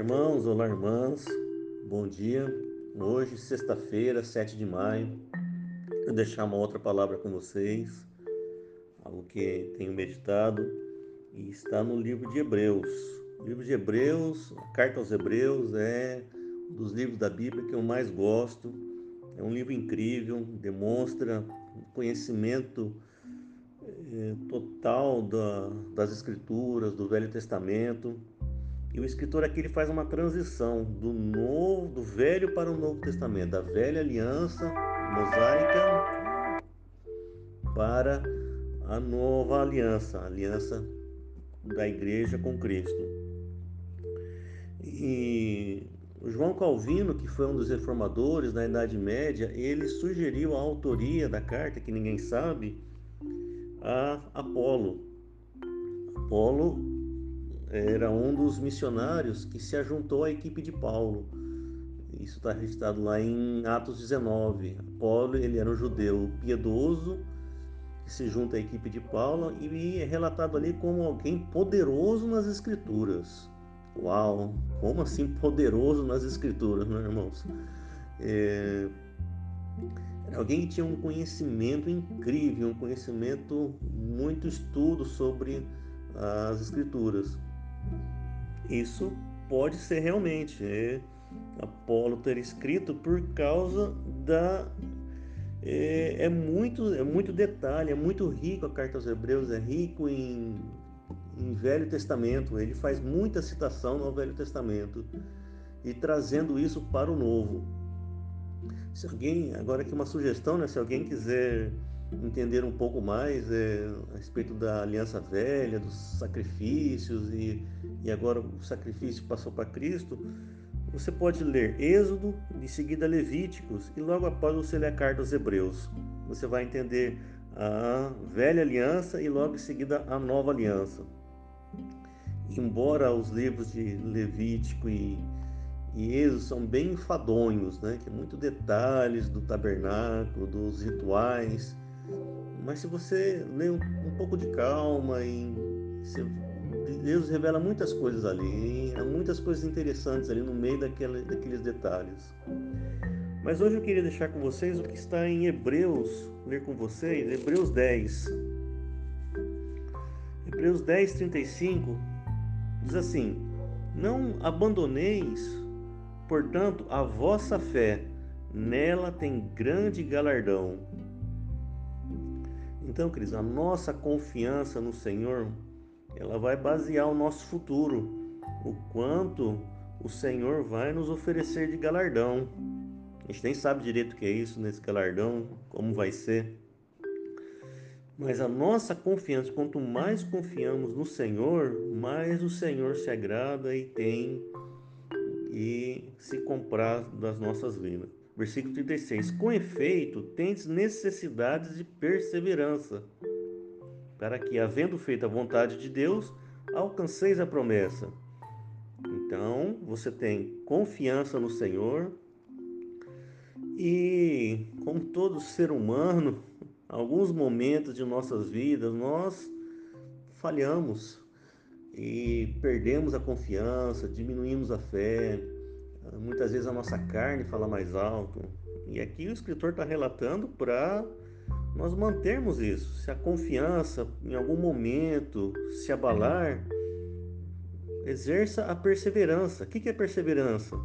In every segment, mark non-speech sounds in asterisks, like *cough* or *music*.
irmãos, olá, irmãs, bom dia. Hoje, sexta-feira, 7 de maio, vou deixar uma outra palavra com vocês, algo que tenho meditado e está no livro de Hebreus. O livro de Hebreus, a carta aos Hebreus, é um dos livros da Bíblia que eu mais gosto. É um livro incrível, demonstra conhecimento é, total da, das Escrituras, do Velho Testamento e o escritor aqui ele faz uma transição do novo, do Velho para o Novo Testamento, da velha aliança mosaica para a nova aliança, a aliança da igreja com Cristo. E João Calvino, que foi um dos reformadores da Idade Média, ele sugeriu a autoria da carta, que ninguém sabe, a Apolo. Apolo era um dos missionários que se ajuntou à equipe de Paulo. Isso está registrado lá em Atos 19. Paulo ele era um judeu piedoso que se junta à equipe de Paulo e é relatado ali como alguém poderoso nas escrituras. Uau! Como assim poderoso nas escrituras, meus irmãos? É... Era alguém que tinha um conhecimento incrível, um conhecimento, muito estudo sobre as escrituras. Isso pode ser realmente é, Apolo ter escrito por causa da é, é, muito é muito detalhe, é muito rico a carta aos Hebreus, é rico em, em Velho Testamento. Ele faz muita citação no Velho Testamento e trazendo isso para o Novo. Se alguém agora aqui uma sugestão, né? Se alguém quiser entender um pouco mais é, a respeito da aliança velha, dos sacrifícios e, e agora o sacrifício passou para Cristo, você pode ler Êxodo, em seguida Levíticos e logo após você ler a carta aos Hebreus. Você vai entender a velha aliança e logo em seguida a nova aliança. Embora os livros de Levítico e, e Êxodo são bem enfadonhos, né? que é muito detalhes do tabernáculo, dos rituais, mas se você lê um, um pouco de calma e você, Deus revela muitas coisas ali, há muitas coisas interessantes ali no meio daquele, daqueles detalhes. Mas hoje eu queria deixar com vocês o que está em Hebreus, ler com vocês, Hebreus 10. Hebreus 10, 35 diz assim: Não abandoneis, portanto, a vossa fé, nela tem grande galardão então, queridos, a nossa confiança no Senhor, ela vai basear o nosso futuro, o quanto o Senhor vai nos oferecer de galardão. A gente nem sabe direito o que é isso nesse galardão, como vai ser. Mas a nossa confiança, quanto mais confiamos no Senhor, mais o Senhor se agrada e tem e se comprar das nossas vidas. Versículo 36. Com efeito, tendes necessidades de perseverança, para que, havendo feito a vontade de Deus, alcanceis a promessa. Então, você tem confiança no Senhor e, como todo ser humano, *laughs* alguns momentos de nossas vidas nós falhamos e perdemos a confiança, diminuímos a fé, Muitas vezes a nossa carne fala mais alto. E aqui o escritor está relatando para nós mantermos isso. Se a confiança em algum momento se abalar, exerça a perseverança. O que é perseverança?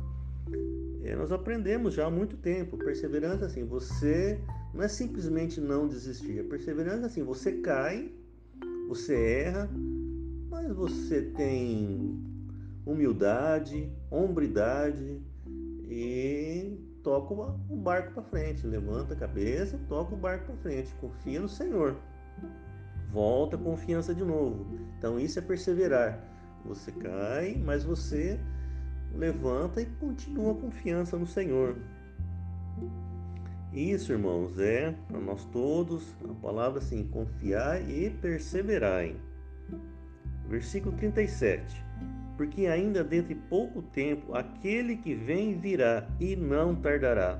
É, nós aprendemos já há muito tempo. Perseverança assim, você não é simplesmente não desistir. A perseverança assim, você cai, você erra, mas você tem humildade, hombridade e toca o barco para frente, levanta a cabeça, toca o barco para frente, confia no Senhor. Volta a confiança de novo. Então isso é perseverar. Você cai, mas você levanta e continua a confiança no Senhor. Isso, irmãos, é para nós todos a palavra assim: confiar e perseverar. Versículo 37 porque ainda dentro de pouco tempo aquele que vem virá e não tardará.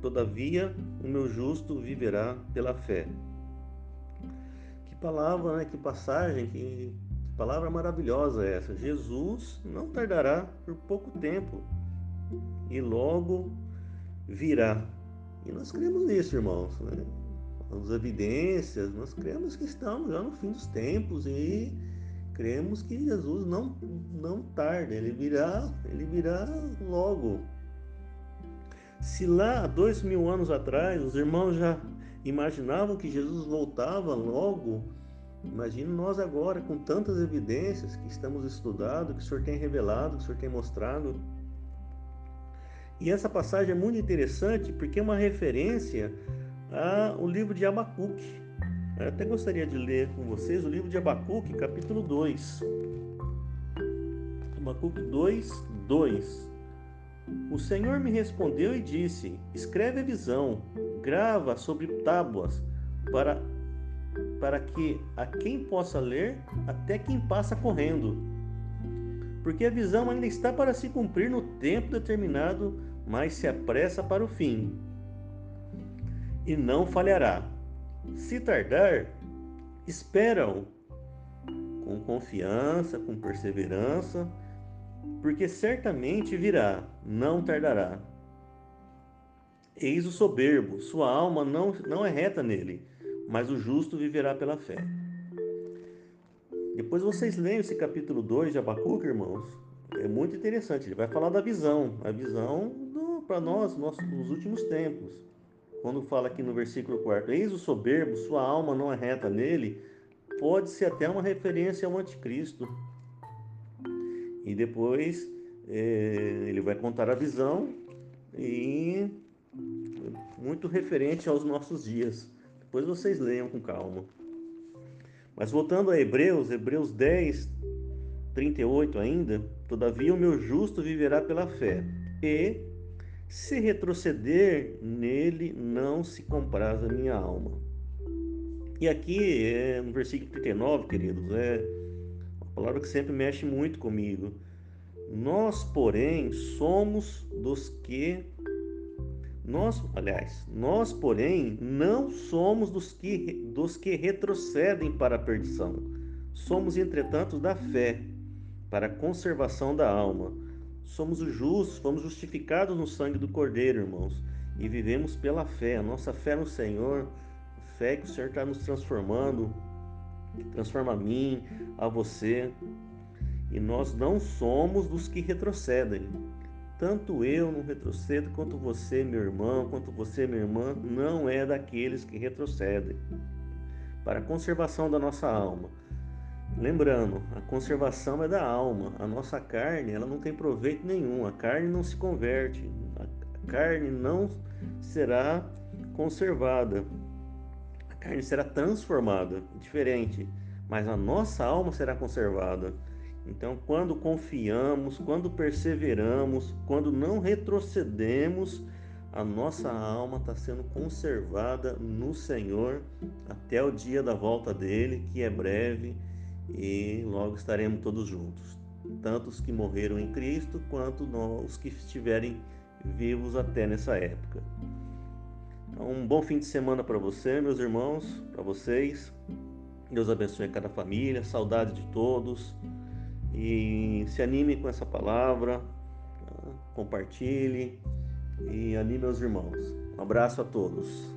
Todavia, o meu justo viverá pela fé. Que palavra, né? que passagem que palavra maravilhosa essa. Jesus não tardará por pouco tempo e logo virá. E nós cremos nisso, irmãos. Né? As evidências, nós cremos que estamos já no fim dos tempos e cremos que Jesus não, não tarda, ele virá, ele virá logo. Se lá, dois mil anos atrás, os irmãos já imaginavam que Jesus voltava logo, imagine nós agora, com tantas evidências que estamos estudando, que o Senhor tem revelado, que o Senhor tem mostrado. E essa passagem é muito interessante porque é uma referência ao livro de Abacuque. Eu até gostaria de ler com vocês o livro de Abacuque, capítulo 2. Abacuque 2, 2. O Senhor me respondeu e disse: Escreve a visão, grava sobre tábuas, para, para que a quem possa ler, até quem passa correndo. Porque a visão ainda está para se cumprir no tempo determinado, mas se apressa para o fim. E não falhará se tardar, espera-o com confiança, com perseverança, porque certamente virá, não tardará. Eis o soberbo, sua alma não, não é reta nele, mas o justo viverá pela fé. Depois vocês leem esse capítulo 2 de Abacuque, irmãos. É muito interessante. Ele vai falar da visão, a visão para nós, nos últimos tempos quando fala aqui no versículo 4, eis o soberbo, sua alma não é reta nele, pode ser até uma referência ao anticristo. E depois é, ele vai contar a visão e muito referente aos nossos dias. Depois vocês leiam com calma. Mas voltando a Hebreus, Hebreus 10, 38 ainda, todavia o meu justo viverá pela fé. E se retroceder nele, não se compraz a minha alma. E aqui, é, no versículo 39, queridos, é uma palavra que sempre mexe muito comigo. Nós, porém, somos dos que. Nós, aliás, nós, porém, não somos dos que, dos que retrocedem para a perdição. Somos, entretanto, da fé, para a conservação da alma somos os justos, fomos justificados no sangue do Cordeiro, irmãos, e vivemos pela fé. A nossa fé no Senhor, fé que o Senhor está nos transformando, transforma a mim, a você. E nós não somos dos que retrocedem. Tanto eu não retrocedo, quanto você, meu irmão, quanto você, minha irmã, não é daqueles que retrocedem. Para a conservação da nossa alma. Lembrando, a conservação é da alma. A nossa carne, ela não tem proveito nenhum. A carne não se converte. A carne não será conservada. A carne será transformada, diferente. Mas a nossa alma será conservada. Então, quando confiamos, quando perseveramos, quando não retrocedemos, a nossa alma está sendo conservada no Senhor até o dia da volta dele, que é breve e logo estaremos todos juntos, tanto os que morreram em Cristo quanto os que estiverem vivos até nessa época. Então, um bom fim de semana para você, meus irmãos, para vocês. Deus abençoe cada família, saudade de todos e se anime com essa palavra, compartilhe e anime os irmãos. Um abraço a todos.